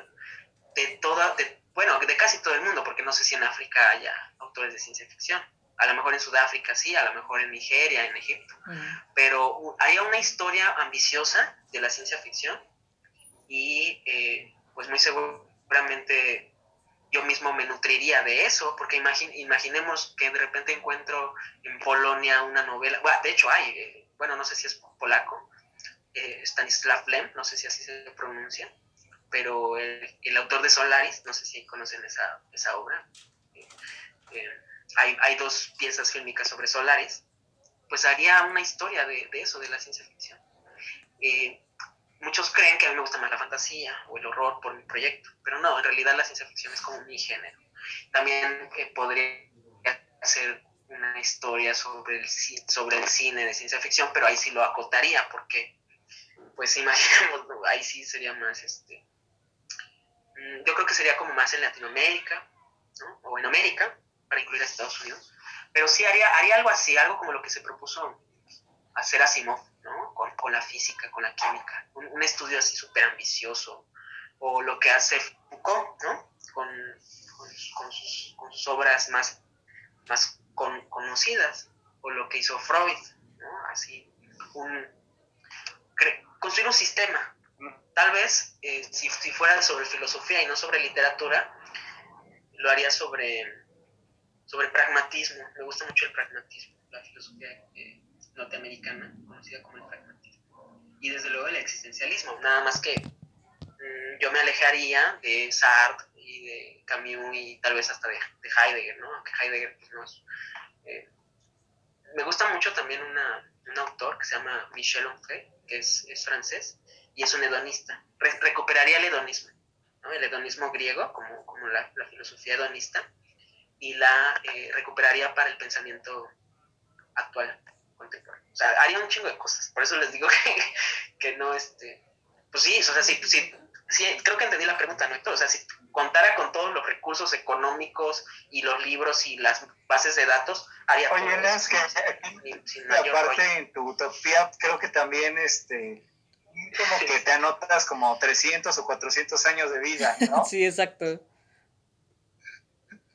de toda, de, bueno, de casi todo el mundo, porque no sé si en África haya autores de ciencia ficción. A lo mejor en Sudáfrica sí, a lo mejor en Nigeria, en Egipto. Mm. Pero haría una historia ambiciosa de la ciencia ficción y eh, pues muy seguramente yo mismo me nutriría de eso, porque imaginemos que de repente encuentro en Polonia una novela, bueno, de hecho hay, eh, bueno, no sé si es polaco, eh, Stanislav Lem, no sé si así se pronuncia, pero el, el, autor de Solaris, no sé si conocen esa, esa obra, eh, hay, hay, dos piezas fílmicas sobre Solaris, pues haría una historia de, de eso, de la ciencia ficción muchos creen que a mí me gusta más la fantasía o el horror por mi proyecto, pero no, en realidad la ciencia ficción es como mi género. También eh, podría hacer una historia sobre el, sobre el cine de ciencia ficción, pero ahí sí lo acotaría, porque, pues (laughs) imaginemos, ahí sí sería más, este, mm, yo creo que sería como más en Latinoamérica, ¿no? O en América, para incluir a Estados Unidos, pero sí haría, haría algo así, algo como lo que se propuso hacer Asimov, ¿no? Con, con la física, con la química, un, un estudio así súper ambicioso, o lo que hace Foucault, ¿no? Con, con, con, sus, con sus, obras más, más conocidas, o lo que hizo Freud, ¿no? Así, un, construir un sistema. Tal vez, eh, si, si fuera sobre filosofía y no sobre literatura, lo haría sobre, sobre pragmatismo. Me gusta mucho el pragmatismo, la filosofía. Eh, norteamericana conocida como el pragmatismo y desde luego el existencialismo, nada más que mmm, yo me alejaría de Sartre y de Camus y tal vez hasta de, de Heidegger, ¿no? Aunque Heidegger pues, no es... Eh, me gusta mucho también una, un autor que se llama Michel Onfray, que es, es francés y es un hedonista. Re recuperaría el hedonismo, ¿no? el hedonismo griego como, como la, la filosofía hedonista y la eh, recuperaría para el pensamiento actual contemporáneo. O sea, haría un chingo de cosas. Por eso les digo (laughs) que, que no, este, pues sí, o sea, sí, sí, sí, creo que entendí la pregunta, ¿no, Héctor? O sea, si contara con todos los recursos económicos y los libros y las bases de datos, haría Oye, todo es que sin, sin (laughs) aparte en tu utopía, creo que también, este, como que te (laughs) anotas como 300 o 400 años de vida, ¿no? sí, exacto.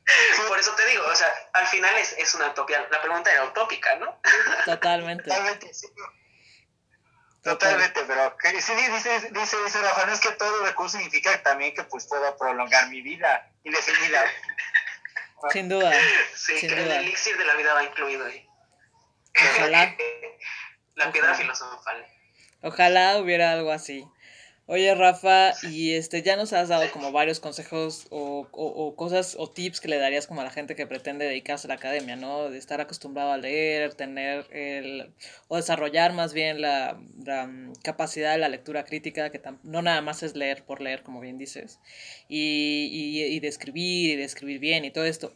(laughs) Por eso te digo, o sea, al final es, es una utopía. La pregunta era utópica, ¿no? Totalmente. Totalmente, sí. Totalmente, pero que, sí, dice, dice, dice Rafa, no es que todo recurso significa también que pues puedo prolongar mi vida indefinida. Sin duda. Sí, sin que duda. el elixir de la vida va incluido ahí. Ojalá. (laughs) La piedra filosofal. Ojalá hubiera algo así. Oye, Rafa, y este, ya nos has dado como varios consejos o, o, cosas o tips que le darías como a la gente que pretende dedicarse a la academia, ¿no? De estar acostumbrado a leer, tener el, o desarrollar más bien la, mm, capacidad de la lectura crítica, que no nada más es leer por leer, como bien dices, y, y, y de escribir, y de escribir bien, y todo esto.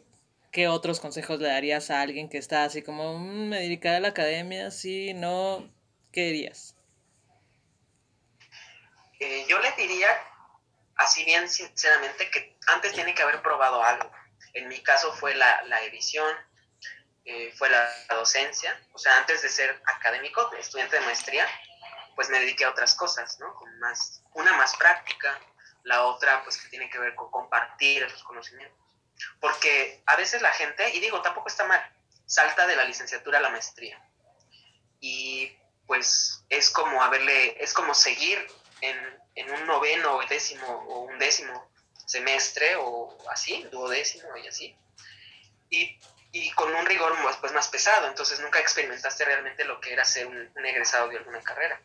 ¿Qué otros consejos le darías a alguien que está así como, mm, me dedicaré a la academia, sí, no? ¿Qué dirías? Eh, yo le diría, así bien sinceramente, que antes tiene que haber probado algo. En mi caso fue la, edición, eh, fue la, docencia. O sea, antes de ser académico, estudiante de maestría, pues me dediqué a otras cosas, ¿no? más, una más práctica, la otra pues que tiene que ver con compartir esos conocimientos. Porque a veces la gente, y digo, tampoco está mal, salta de la licenciatura a la maestría. Y pues es como haberle, es como seguir en, un noveno o décimo o un décimo semestre o así, duodécimo y así. Y, con un rigor más, pues, más pesado, entonces nunca experimentaste realmente lo que era ser un, egresado de alguna carrera.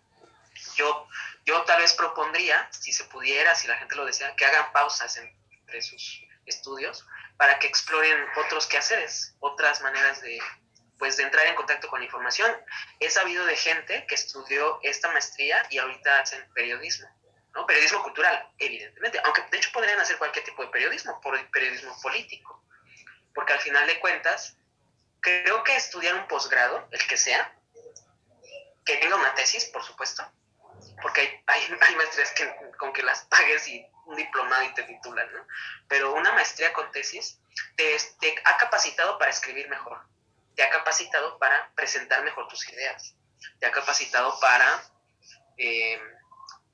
Yo, yo tal vez propondría, si se pudiera, si la gente lo desea, que hagan pausas entre sus estudios para que exploren otros quehaceres, otras maneras de, pues de entrar en contacto con la información. He sabido de gente que estudió esta maestría y ahorita hacen periodismo, ¿no? Periodismo cultural, evidentemente, aunque de hecho podrían hacer cualquier tipo de periodismo, por periodismo político, porque al final de cuentas, creo que estudiar un posgrado, el que sea, que tenga una tesis, por supuesto, porque hay, hay, maestrías que, con que las pagues y un diplomado y te titulan, ¿no? Pero una maestría con tesis te, te ha capacitado para escribir mejor, te ha capacitado para presentar mejor tus ideas, te ha capacitado para, eh,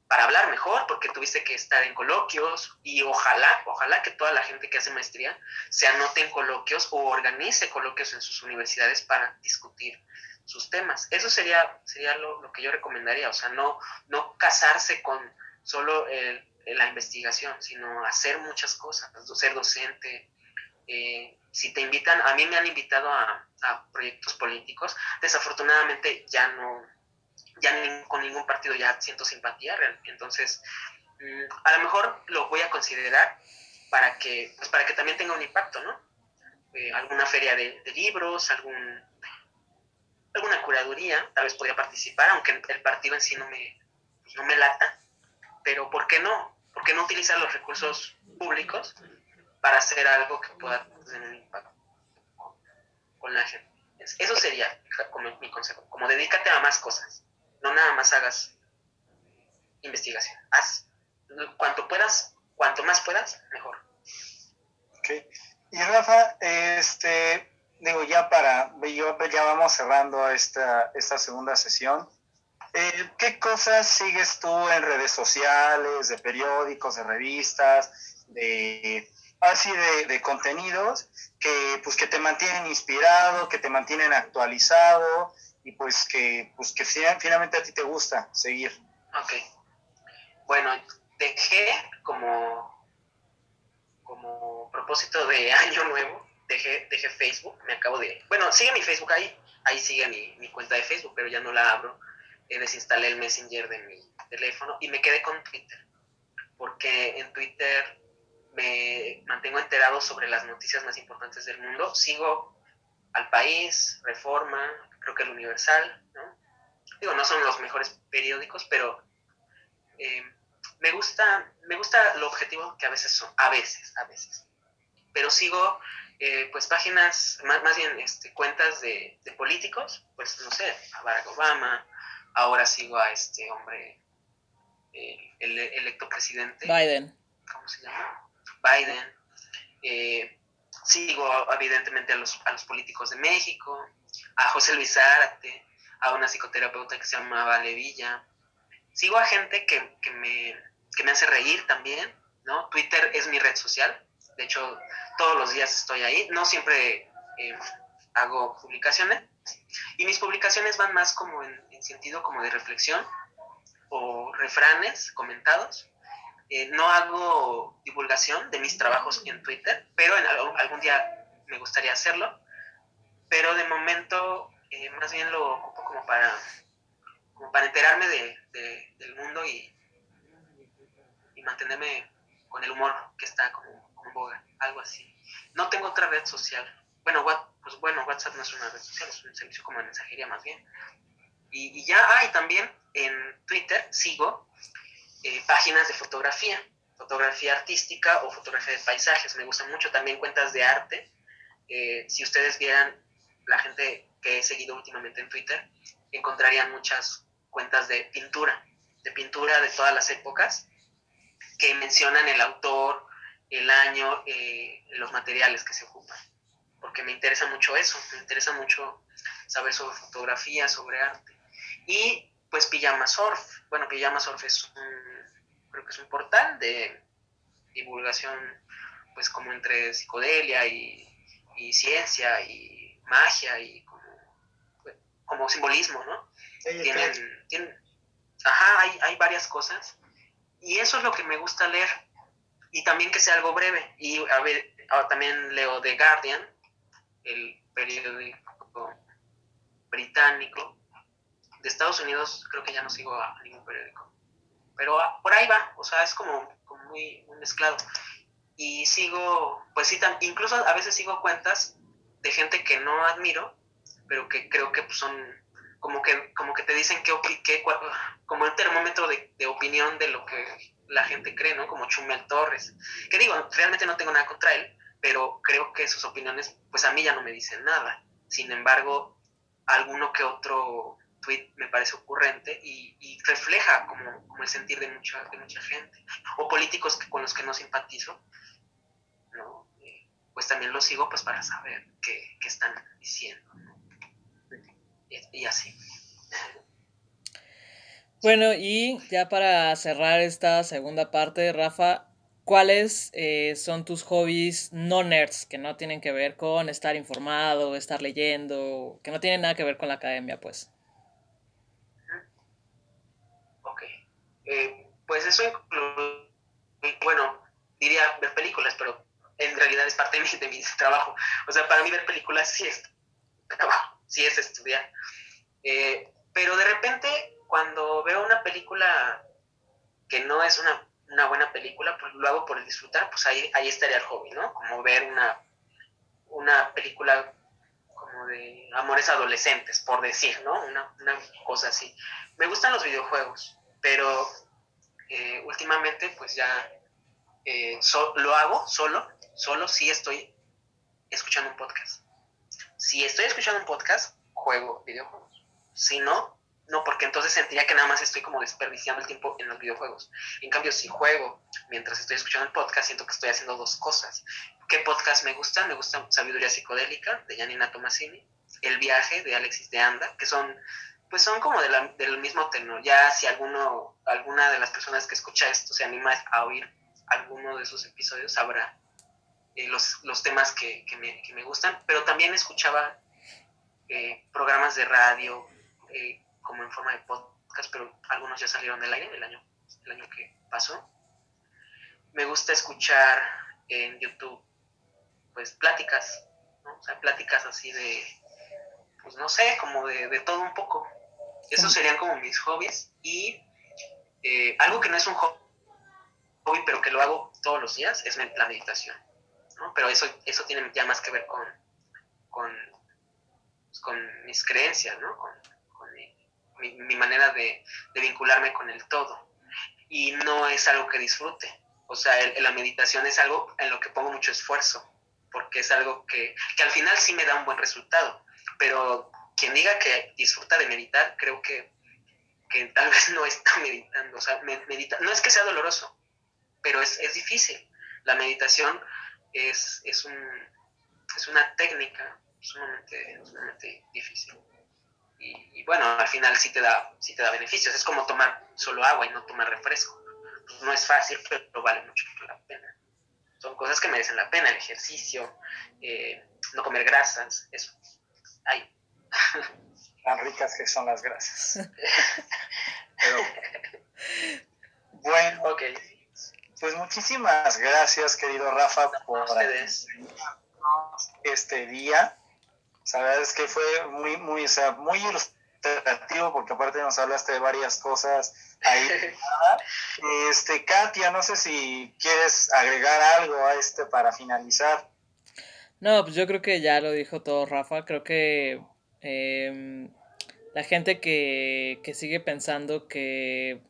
para hablar mejor, porque tuviste que estar en coloquios y ojalá, ojalá que toda la gente que hace maestría se anote en coloquios o organice coloquios en sus universidades para discutir sus temas. Eso sería, sería lo, que yo recomendaría, o sea, no, no casarse con solo la investigación, sino hacer muchas cosas, ser docente, eh, si te invitan, a mí me han invitado a, proyectos políticos, desafortunadamente ya no, ya con ningún partido ya siento simpatía, entonces mm, a lo mejor lo voy a considerar para que, pues para que también tenga un impacto, ¿no? Eh, alguna feria de, libros, algún, alguna curaduría, tal vez podría participar, aunque el partido en sí no me, no me lata, pero ¿por qué no? ¿Por qué no utilizar los recursos públicos para hacer algo que pueda tener un impacto con la gente. Eso sería mi consejo, como dedícate a más cosas, no nada más hagas investigación, haz cuanto puedas, cuanto más puedas, mejor. Ok, y Rafa, este, digo, ya para, ya vamos cerrando esta, esta segunda sesión. Eh, ¿Qué cosas sigues tú en redes sociales, de periódicos, de revistas, de así de, contenidos que pues que te mantienen inspirado, que te mantienen actualizado y pues que pues que finalmente a ti te gusta seguir. Ok. Bueno, dejé como como propósito de (laughs) año nuevo, dejé, dejé Facebook, me acabo de... Bueno, sigue mi Facebook ahí, ahí sigue mi, mi cuenta de Facebook, pero ya no la abro. Eh, desinstalé el Messenger de mi teléfono y me quedé con Twitter, porque en Twitter me mantengo enterado sobre las noticias más importantes del mundo. Sigo al país, Reforma, creo que el Universal, ¿no? Digo, no son los mejores periódicos, pero eh, me gusta, me gusta lo objetivo que a veces son, a veces, a veces. Pero sigo, eh, pues, páginas, más, más bien, este, cuentas de, políticos, pues, no sé, a Barack Obama, ahora sigo a este hombre, eh, el electo presidente. Biden. ¿Cómo se llama? Biden. Eh, sigo evidentemente a los, a los políticos de México, a José Luis Arte, a una psicoterapeuta que se llama Levilla. Sigo a gente que, que, me, que me hace reír también, ¿no? Twitter es mi red social, de hecho todos los días estoy ahí, no siempre eh, hago publicaciones y mis publicaciones van más como en, en sentido como de reflexión o refranes comentados no hago divulgación de mis trabajos en Twitter, pero en algún día me gustaría hacerlo. Pero de momento eh, más bien lo ocupo como para, como para enterarme de, del mundo y, y mantenerme con el humor que está como, como boga, algo así. No tengo otra red social. Bueno, pues bueno, WhatsApp no es una red social, es un servicio como de mensajería más bien. Y, y ya, hay también en Twitter sigo eh, páginas de fotografía, fotografía artística o fotografía de paisajes. Me gustan mucho también cuentas de arte. Eh, si ustedes vieran la gente que he seguido últimamente en Twitter, encontrarían muchas cuentas de pintura, de pintura de todas las épocas, que mencionan el autor, el año, eh, los materiales que se ocupan. Porque me interesa mucho eso, me interesa mucho saber sobre fotografía, sobre arte. Y pues Pijama Surf, bueno, Pijama Surf es un, creo que es un portal de divulgación, pues como entre psicodelia y, y ciencia y magia y como, simbolismo, ¿no? tienen, tienen, ajá, hay, hay varias cosas. Y eso es lo que me gusta leer. Y también que sea algo breve. Y a ver, ah, también leo The Guardian, el periódico británico. De Estados Unidos creo que ya no sigo a ningún periódico. Pero ah, por ahí va, o sea, es como, muy, muy, mezclado. Y sigo, pues sí, incluso a veces sigo cuentas de gente que no admiro, pero que creo que pues, son como que, como que te dicen que como el termómetro de, de, opinión de lo que la gente cree, ¿no? Como Chumel Torres. Que digo, realmente no tengo nada contra él, pero creo que sus opiniones, pues a mí ya no me dicen nada. Sin embargo, alguno que otro tweet me parece ocurrente y, refleja como, el sentir de mucha, de mucha gente. O políticos con los que no simpatizo, ¿no? Eh, pues también los sigo pues para saber qué, qué están diciendo y, así. Bueno, y ya para cerrar esta segunda parte, Rafa, ¿cuáles eh, son tus hobbies no nerds que no tienen que ver con estar informado, estar leyendo, que no tienen nada que ver con la academia, pues? Ok. Eh, pues eso incluye, bueno, diría ver películas, pero en realidad es parte de mi, trabajo. O sea, para mí ver películas sí es trabajo sí es estudiar. Eh, pero de repente, cuando veo una película que no es una, una, buena película, pues lo hago por disfrutar, pues ahí, ahí estaría el hobby, ¿no? Como ver una, una película como de amores adolescentes, por decir, ¿no? Una, una cosa así. Me gustan los videojuegos, pero eh, últimamente pues ya eh, lo hago solo, solo si estoy escuchando un podcast si estoy escuchando un podcast, juego videojuegos. Si no, no, porque entonces sentiría que nada más estoy como desperdiciando el tiempo en los videojuegos. En cambio, si juego mientras estoy escuchando el podcast, siento que estoy haciendo dos cosas. ¿Qué podcast me gusta? Me gusta Sabiduría Psicodélica de Janina Tomasini, El Viaje de Alexis de Anda, que son pues son como del mismo tenor. Ya si alguno, alguna de las personas que escucha esto se anima a oír alguno de esos episodios, sabrá eh, los, los, temas que, que, me, que, me, gustan, pero también escuchaba eh, programas de radio eh, como en forma de podcast, pero algunos ya salieron del aire el año, el año que pasó. Me gusta escuchar en YouTube, pues, pláticas, ¿no? o sea, pláticas así de, pues, no sé, como de, de todo un poco. Esos serían como mis hobbies y algo que no es un hobby, pero que lo hago todos los días, es la meditación. Pero eso, eso tiene ya más que ver con, con, pues, con mis creencias, ¿no? Con, mi, manera de, vincularme con el todo. Y no es algo que disfrute. O sea, la meditación es algo en lo que pongo mucho esfuerzo, porque es algo que, que al final sí me da un buen resultado. Pero quien diga que disfruta de meditar, creo que, que tal vez no está (laughs) meditando. O sea, medita, no es que sea doloroso, pero es, es difícil. La meditación es, es, un, es una técnica sumamente, sumamente difícil. Y, bueno, al final sí te, da, sí te da beneficios. Es como tomar solo agua y no tomar refresco. No es fácil, pero vale mucho la pena. Son cosas que merecen la pena, el ejercicio, eh, no comer grasas, eso. Ay. Tan ricas que son las grasas. (laughs) bueno, ok. Pues muchísimas gracias, querido Rafa, por ustedes este día. la verdad es que fue muy, muy, o sea, muy ilustrativo porque aparte nos hablaste de varias cosas ahí. (laughs) este, Katia, no sé si quieres agregar algo a este para finalizar. No, pues yo creo que ya lo dijo todo Rafa. Creo que em, la gente que, que sigue pensando que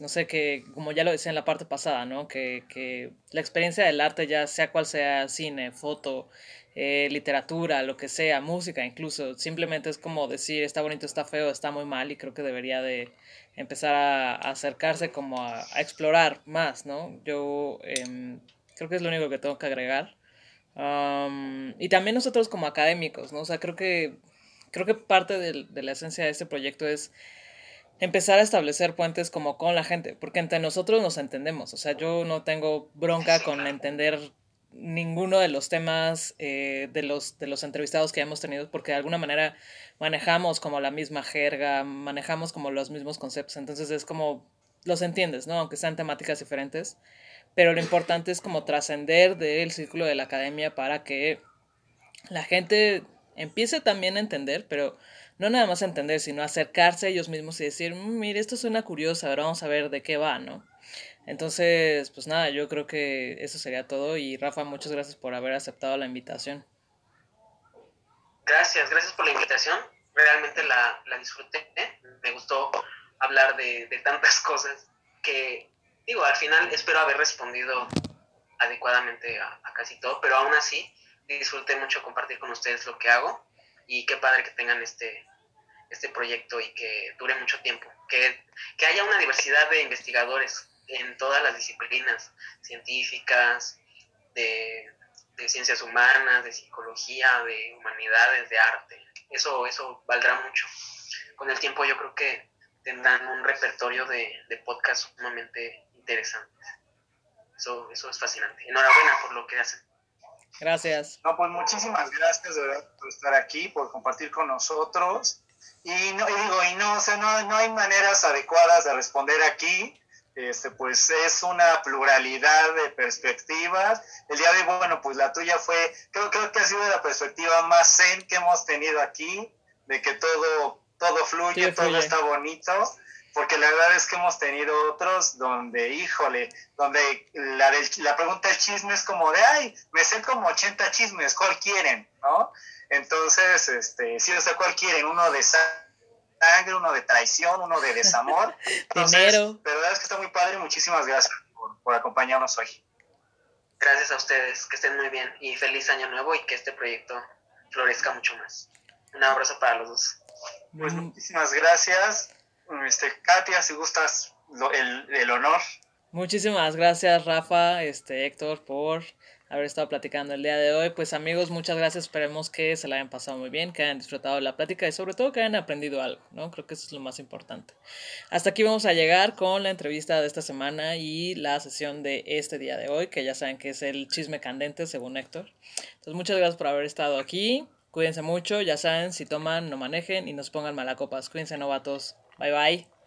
no sé, que como ya lo decía en la parte pasada, ¿no? Que, que la experiencia del arte, ya sea cual sea cine, foto, eh, literatura, lo que sea, música incluso, simplemente es como decir está bonito, está feo, está muy mal y creo que debería de empezar a, acercarse como a, explorar más, ¿no? Yo em, creo que es lo único que tengo que agregar. Y también nosotros como académicos, ¿no? O sea, creo que, creo que parte de la esencia de este proyecto es empezar a establecer puentes como con la gente, porque entre nosotros nos entendemos, o sea, yo no tengo bronca con entender ninguno de los temas eh, de, los, de los entrevistados que hemos tenido, porque de alguna manera manejamos como la misma jerga, manejamos como los mismos conceptos, entonces es como los entiendes, ¿no? Aunque sean temáticas diferentes, pero lo importante es como trascender del círculo de la academia para que la gente empiece también a entender, pero no nada más entender, sino acercarse a ellos mismos y decir, mm, mire, esto suena curioso, ahora vamos a ver de qué va, ¿no? Entonces, pues nada, yo creo que eso sería todo y Rafa, muchas gracias por haber aceptado la invitación. Gracias, gracias por la invitación, realmente la, la disfruté, me gustó hablar de tantas (laughs) cosas que, digo, al final espero haber respondido adecuadamente a, a casi todo, pero aún así disfruté mucho compartir con ustedes lo que hago y qué padre que tengan este, este proyecto y que dure mucho tiempo, que, que haya una diversidad de investigadores en todas las disciplinas científicas, de, de, ciencias humanas, de psicología, de humanidades, de arte. Eso, eso valdrá mucho. Con el tiempo yo creo que tendrán un repertorio de, de podcasts sumamente interesantes. Eso, eso es fascinante. Enhorabuena por lo que hacen. Gracias. No, pues muchísimas gracias de verdad por estar aquí, por compartir con nosotros. Y no, digo, y no, o sea, no, no hay maneras adecuadas de responder aquí. Este, pues es una pluralidad de perspectivas. El día de hoy, bueno, pues la tuya fue, creo, creo que ha sido la perspectiva más zen que hemos tenido aquí, de que todo, todo fluye, todo está bonito porque la verdad es que hemos tenido otros donde, híjole, donde la, la pregunta del chisme es como de, ay, me sé como 80 chismes, ¿cuál quieren? ¿No? Entonces, este, sí, o sea, ¿cuál quieren? Uno de sangre, uno de traición, uno de desamor. Dinero. Pero la verdad es que está muy padre, muchísimas gracias por, por acompañarnos hoy. Gracias a ustedes, que estén muy bien y feliz año nuevo y que este proyecto florezca mucho más. Un abrazo para los dos. Pues muchísimas gracias este, Katia, si gustas el, el, honor. Muchísimas gracias, Rafa, este, Héctor, por haber estado platicando el día de hoy. Pues amigos, muchas gracias. Esperemos que se la hayan pasado muy bien, que hayan disfrutado de la plática y sobre todo que hayan aprendido algo, ¿no? Creo que eso es lo más importante. Hasta aquí vamos a llegar con la entrevista de esta semana y la sesión de este día de hoy, que ya saben que es el chisme candente, según Héctor. Entonces, muchas gracias por haber estado aquí. Cuídense mucho, ya saben, si toman, no manejen y nos pongan malacopas. Cuídense, novatos. Bye bye.